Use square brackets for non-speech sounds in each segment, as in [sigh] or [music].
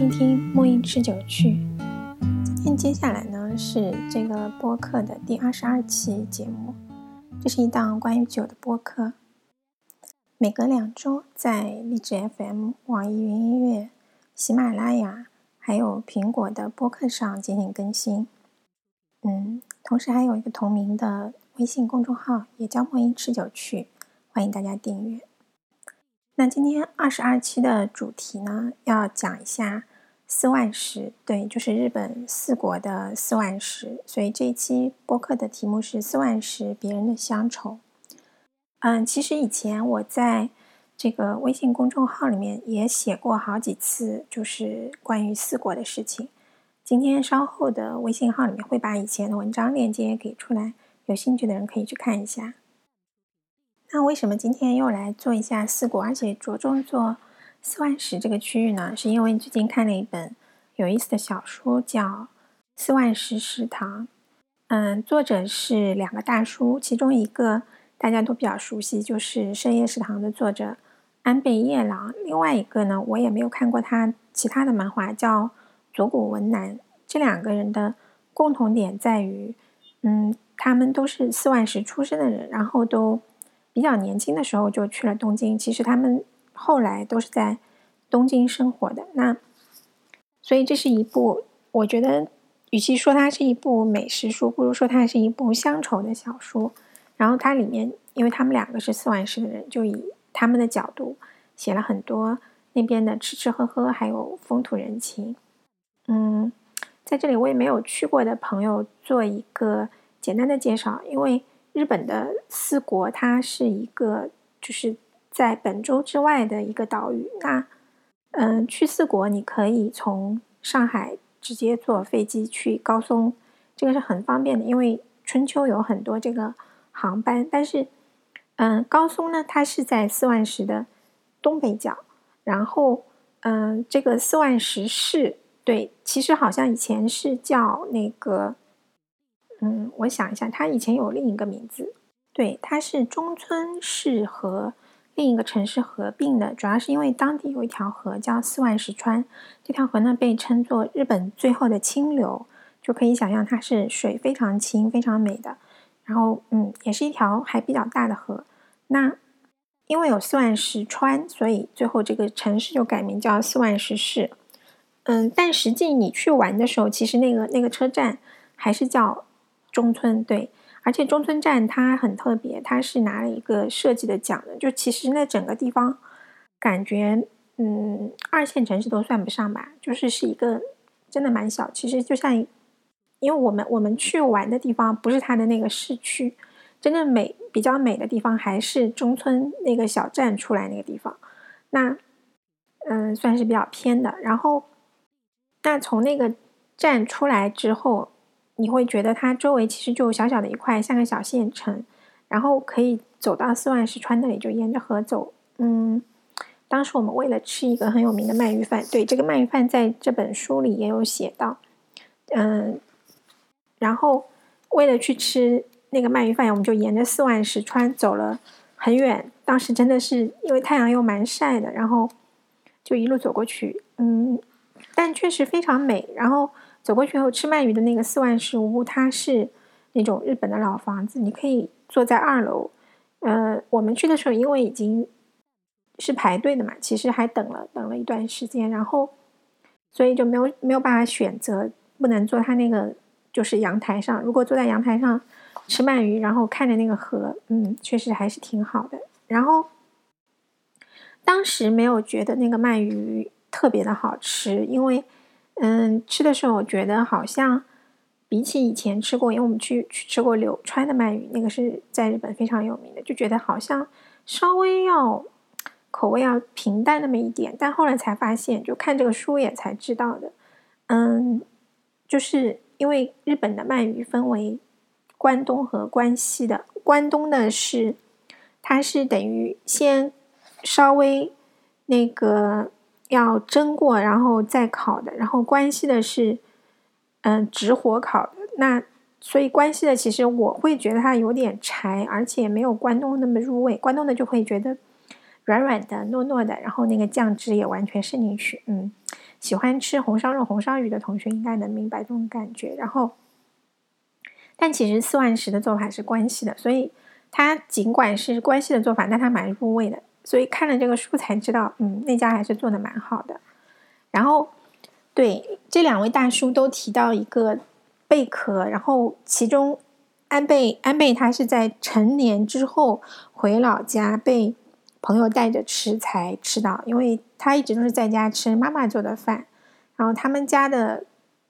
收听《墨音吃酒趣》。今天接下来呢是这个播客的第二十二期节目。这是一档关于酒的播客，每隔两周在荔枝 FM、网易云音乐、喜马拉雅还有苹果的播客上进行更新。嗯，同时还有一个同名的微信公众号，也叫“墨音吃酒趣”，欢迎大家订阅。那今天二十二期的主题呢，要讲一下四万石，对，就是日本四国的四万石。所以这一期播客的题目是“四万石别人的乡愁”。嗯，其实以前我在这个微信公众号里面也写过好几次，就是关于四国的事情。今天稍后的微信号里面会把以前的文章链接给出来，有兴趣的人可以去看一下。那为什么今天又来做一下四国，而且着重做四万石这个区域呢？是因为最近看了一本有意思的小说，叫《四万石食堂》。嗯，作者是两个大叔，其中一个大家都比较熟悉，就是《深夜食堂》的作者安倍夜郎。另外一个呢，我也没有看过他其他的漫画，叫佐古文男。这两个人的共同点在于，嗯，他们都是四万石出身的人，然后都。比较年轻的时候就去了东京，其实他们后来都是在东京生活的。那所以这是一部，我觉得与其说它是一部美食书，不如说它是一部乡愁的小说。然后它里面，因为他们两个是四万市的人，就以他们的角度写了很多那边的吃吃喝喝，还有风土人情。嗯，在这里我也没有去过的朋友做一个简单的介绍，因为。日本的四国，它是一个就是在本州之外的一个岛屿。那，嗯，去四国你可以从上海直接坐飞机去高松，这个是很方便的，因为春秋有很多这个航班。但是，嗯，高松呢，它是在四万石的东北角。然后，嗯，这个四万石市，对，其实好像以前是叫那个。嗯，我想一下，它以前有另一个名字，对，它是中村市和另一个城市合并的，主要是因为当地有一条河叫四万石川，这条河呢被称作日本最后的清流，就可以想象它是水非常清、非常美的。然后，嗯，也是一条还比较大的河。那因为有四万石川，所以最后这个城市就改名叫四万石市。嗯，但实际你去玩的时候，其实那个那个车站还是叫。中村对，而且中村站它很特别，它是拿了一个设计的奖的。就其实那整个地方感觉，嗯，二线城市都算不上吧，就是是一个真的蛮小。其实就像，因为我们我们去玩的地方不是它的那个市区，真正美比较美的地方还是中村那个小站出来那个地方。那嗯，算是比较偏的。然后，那从那个站出来之后。你会觉得它周围其实就小小的一块，像个小县城，然后可以走到四万石川那里，就沿着河走。嗯，当时我们为了吃一个很有名的鳗鱼饭，对这个鳗鱼饭在这本书里也有写到。嗯，然后为了去吃那个鳗鱼饭，我们就沿着四万石川走了很远。当时真的是因为太阳又蛮晒的，然后就一路走过去。嗯，但确实非常美。然后。走过去后吃鳗鱼的那个四万石屋，它是那种日本的老房子，你可以坐在二楼。呃，我们去的时候因为已经是排队的嘛，其实还等了等了一段时间，然后所以就没有没有办法选择，不能坐它那个就是阳台上。如果坐在阳台上吃鳗鱼，然后看着那个河，嗯，确实还是挺好的。然后当时没有觉得那个鳗鱼特别的好吃，因为。嗯，吃的时候我觉得好像比起以前吃过，因为我们去去吃过柳川的鳗鱼，那个是在日本非常有名的，就觉得好像稍微要口味要平淡那么一点。但后来才发现，就看这个书也才知道的。嗯，就是因为日本的鳗鱼分为关东和关西的，关东的是它是等于先稍微那个。要蒸过，然后再烤的。然后关西的是，嗯，直火烤的。那所以关西的其实我会觉得它有点柴，而且没有关东那么入味。关东的就会觉得软软的、糯糯的，然后那个酱汁也完全渗进去。嗯，喜欢吃红烧肉、红烧鱼的同学应该能明白这种感觉。然后，但其实四万石的做法是关西的，所以它尽管是关西的做法，但它蛮入味的。所以看了这个书才知道，嗯，那家还是做的蛮好的。然后，对这两位大叔都提到一个贝壳，然后其中安倍安倍他是在成年之后回老家被。朋友带着吃才吃到，因为他一直都是在家吃妈妈做的饭，然后他们家的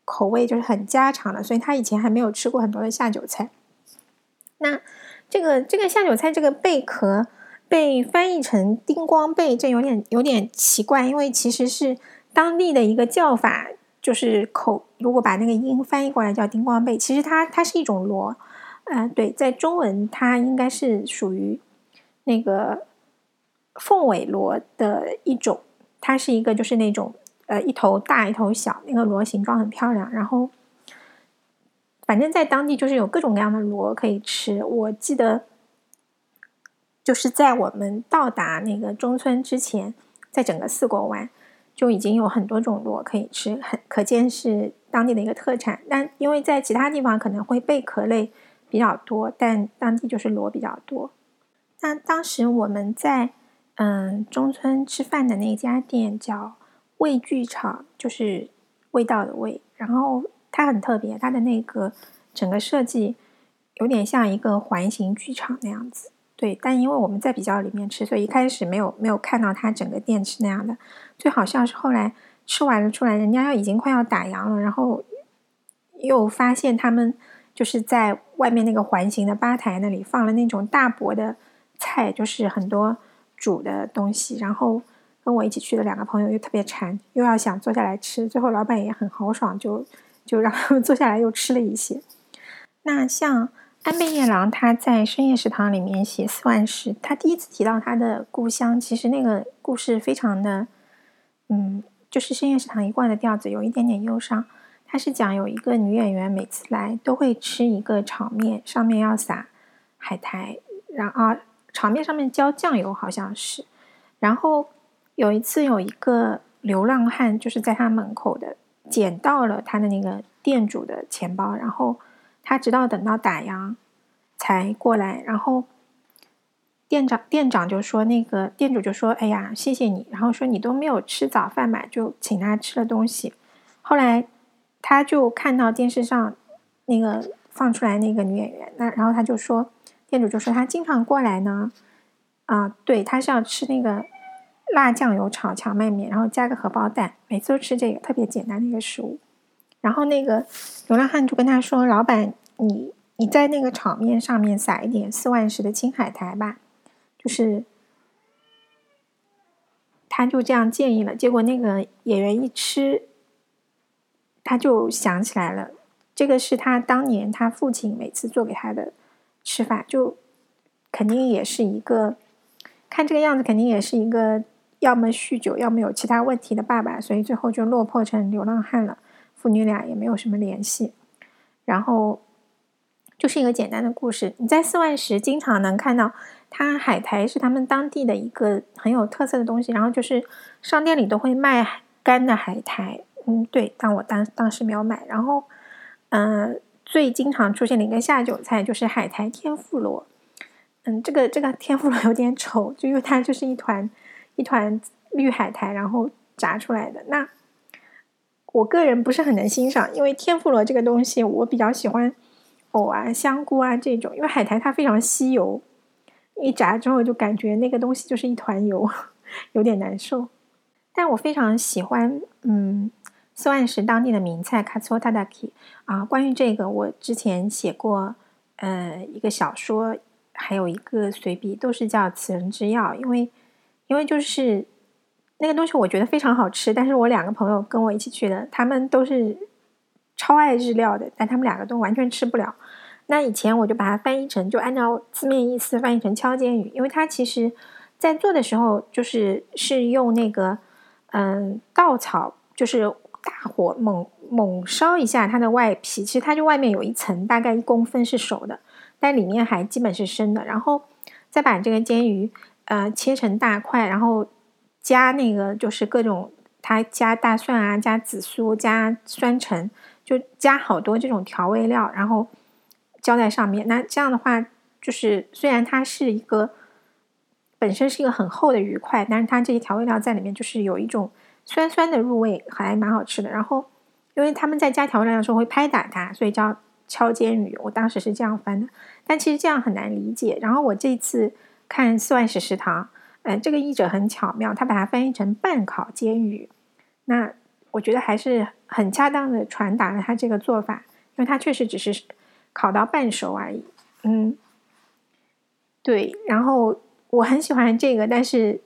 口味就是很家常的，所以他以前还没有吃过很多的下酒菜。那这个这个下酒菜这个贝壳被翻译成丁光贝，这有点有点奇怪，因为其实是当地的一个叫法，就是口如果把那个音翻译过来叫丁光贝，其实它它是一种螺，呃，对，在中文它应该是属于那个。凤尾螺的一种，它是一个就是那种呃一头大一头小，那个螺形状很漂亮。然后，反正在当地就是有各种各样的螺可以吃。我记得就是在我们到达那个中村之前，在整个四国湾就已经有很多种螺可以吃，很可见是当地的一个特产。但因为在其他地方可能会贝壳类比较多，但当地就是螺比较多。那当时我们在。嗯，中村吃饭的那家店叫味剧场，就是味道的味。然后它很特别，它的那个整个设计有点像一个环形剧场那样子。对，但因为我们在比较里面吃，所以一开始没有没有看到它整个店是那样的。最好像是后来吃完了出来，人家要已经快要打烊了，然后又发现他们就是在外面那个环形的吧台那里放了那种大薄的菜，就是很多。煮的东西，然后跟我一起去的两个朋友又特别馋，又要想坐下来吃，最后老板也很豪爽，就就让他们坐下来又吃了一些。那像安倍夜郎他在深夜食堂里面写四万石，他第一次提到他的故乡，其实那个故事非常的，嗯，就是深夜食堂一贯的调子，有一点点忧伤。他是讲有一个女演员每次来都会吃一个炒面，上面要撒海苔，然后。炒面上面浇酱油，好像是。然后有一次，有一个流浪汉就是在他门口的捡到了他的那个店主的钱包，然后他直到等到打烊才过来。然后店长店长就说：“那个店主就说，哎呀，谢谢你。然后说你都没有吃早饭嘛，就请他吃了东西。后来他就看到电视上那个放出来那个女演员，那然后他就说。”店主就说他经常过来呢，啊，对，他是要吃那个辣酱油炒荞麦面，然后加个荷包蛋，每次都吃这个特别简单的一个食物。然后那个流浪汉就跟他说：“老板，你你在那个炒面上面撒一点四万石的青海苔吧。”就是他就这样建议了。结果那个演员一吃，他就想起来了，这个是他当年他父亲每次做给他的。吃法就肯定也是一个，看这个样子肯定也是一个要么酗酒，要么有其他问题的爸爸，所以最后就落魄成流浪汉了。父女俩也没有什么联系，然后就是一个简单的故事。你在四万石经常能看到，它海苔是他们当地的一个很有特色的东西，然后就是商店里都会卖干的海苔。嗯，对，但我当当时没有买。然后，嗯。最经常出现的一个下酒菜就是海苔天妇罗，嗯，这个这个天妇罗有点丑，就因为它就是一团一团绿海苔，然后炸出来的。那我个人不是很能欣赏，因为天妇罗这个东西，我比较喜欢藕啊、香菇啊这种，因为海苔它非常吸油，一炸之后就感觉那个东西就是一团油，[laughs] 有点难受。但我非常喜欢，嗯。四万石当地的名菜卡索塔达基啊，关于这个我之前写过，呃，一个小说，还有一个随笔，都是叫《此人之药》，因为因为就是那个东西我觉得非常好吃，但是我两个朋友跟我一起去的，他们都是超爱日料的，但他们两个都完全吃不了。那以前我就把它翻译成，就按照字面意思翻译成敲煎鱼，因为它其实在做的时候就是是用那个嗯稻草，就是。大火猛猛烧一下它的外皮，其实它就外面有一层大概一公分是熟的，但里面还基本是生的。然后再把这个煎鱼呃切成大块，然后加那个就是各种它加大蒜啊，加紫苏，加酸橙，就加好多这种调味料，然后浇在上面。那这样的话，就是虽然它是一个本身是一个很厚的鱼块，但是它这些调味料在里面，就是有一种酸酸的入味，还蛮好吃的。然后，因为他们在加调味料的时候会拍打它，所以叫敲煎鱼。我当时是这样翻的，但其实这样很难理解。然后我这次看四万食食堂。嗯，这个译者很巧妙，他把它翻译成半烤煎鱼，那我觉得还是很恰当的传达了他这个做法，因为他确实只是烤到半熟而已。嗯，对，然后我很喜欢这个，但是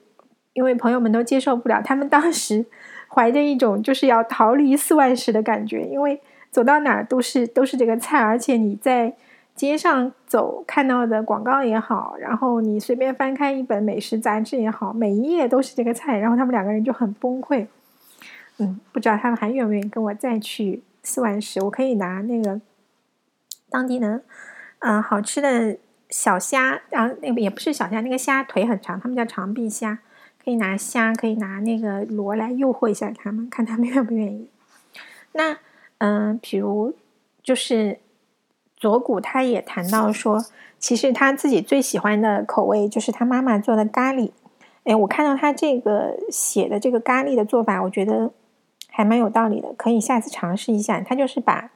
因为朋友们都接受不了，他们当时怀着一种就是要逃离四万石的感觉，因为走到哪儿都是都是这个菜，而且你在。街上走看到的广告也好，然后你随便翻开一本美食杂志也好，每一页都是这个菜，然后他们两个人就很崩溃。嗯，不知道他们还愿不愿意跟我再去四万食？我可以拿那个当地的嗯好吃的小虾，然后那个也不是小虾，那个虾腿很长，他们叫长臂虾，可以拿虾，可以拿那个螺来诱惑一下他们，看他们 [laughs] 愿不愿意。那嗯，比如就是。左谷他也谈到说，其实他自己最喜欢的口味就是他妈妈做的咖喱。哎，我看到他这个写的这个咖喱的做法，我觉得还蛮有道理的，可以下次尝试一下。他就是把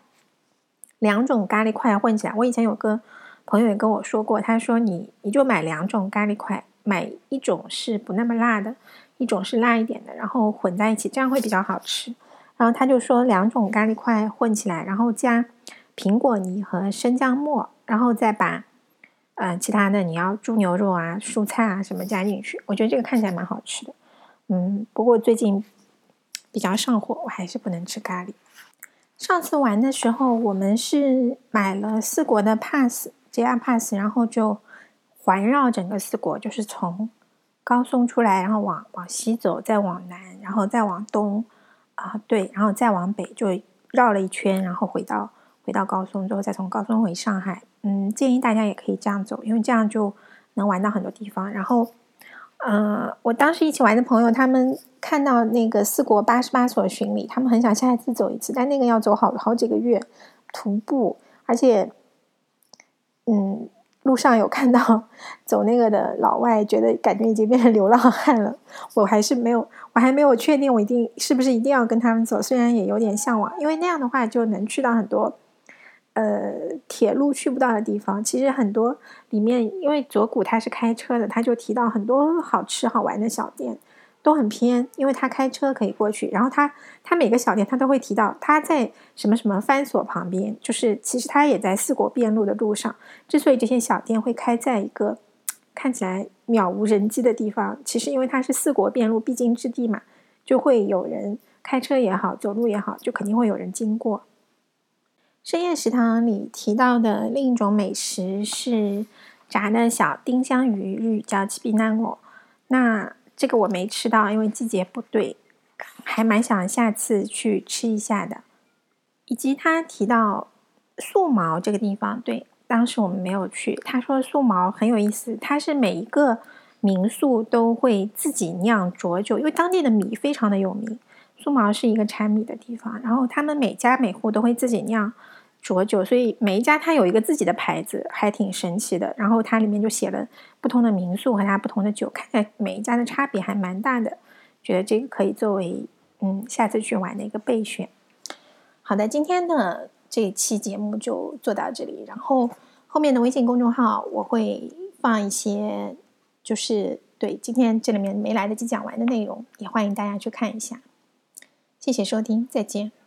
两种咖喱块混起来。我以前有个朋友也跟我说过，他说你你就买两种咖喱块，买一种是不那么辣的，一种是辣一点的，然后混在一起，这样会比较好吃。然后他就说两种咖喱块混起来，然后加。苹果泥和生姜末，然后再把呃其他的你要猪牛肉啊、蔬菜啊什么加进去。我觉得这个看起来蛮好吃的，嗯，不过最近比较上火，我还是不能吃咖喱。上次玩的时候，我们是买了四国的 pass，JR pass，然后就环绕整个四国，就是从高松出来，然后往往西走，再往南，然后再往东啊，对，然后再往北，就绕了一圈，然后回到。回到高松之后，再从高松回上海。嗯，建议大家也可以这样走，因为这样就能玩到很多地方。然后，呃，我当时一起玩的朋友，他们看到那个四国八十八所巡礼，他们很想下一次走一次，但那个要走好好几个月徒步，而且，嗯，路上有看到走那个的老外，觉得感觉已经变成流浪汉了。我还是没有，我还没有确定我一定是不是一定要跟他们走，虽然也有点向往，因为那样的话就能去到很多。呃，铁路去不到的地方，其实很多里面，因为左谷他是开车的，他就提到很多好吃好玩的小店，都很偏，因为他开车可以过去。然后他他每个小店他都会提到他在什么什么番所旁边，就是其实他也在四国边路的路上。之所以这些小店会开在一个看起来渺无人迹的地方，其实因为它是四国边路必经之地嘛，就会有人开车也好，走路也好，就肯定会有人经过。深夜食堂里提到的另一种美食是炸的小丁香鱼，日语叫“七比南我”。那这个我没吃到，因为季节不对，还蛮想下次去吃一下的。以及他提到素毛这个地方，对，当时我们没有去。他说素毛很有意思，它是每一个民宿都会自己酿浊酒，因为当地的米非常的有名。苏毛是一个产米的地方，然后他们每家每户都会自己酿。浊酒，所以每一家它有一个自己的牌子，还挺神奇的。然后它里面就写了不同的民宿和它不同的酒，看起来每一家的差别还蛮大的。觉得这个可以作为嗯下次去玩的一个备选。好的，今天的这一期节目就做到这里。然后后面的微信公众号我会放一些，就是对今天这里面没来得及讲完的内容，也欢迎大家去看一下。谢谢收听，再见。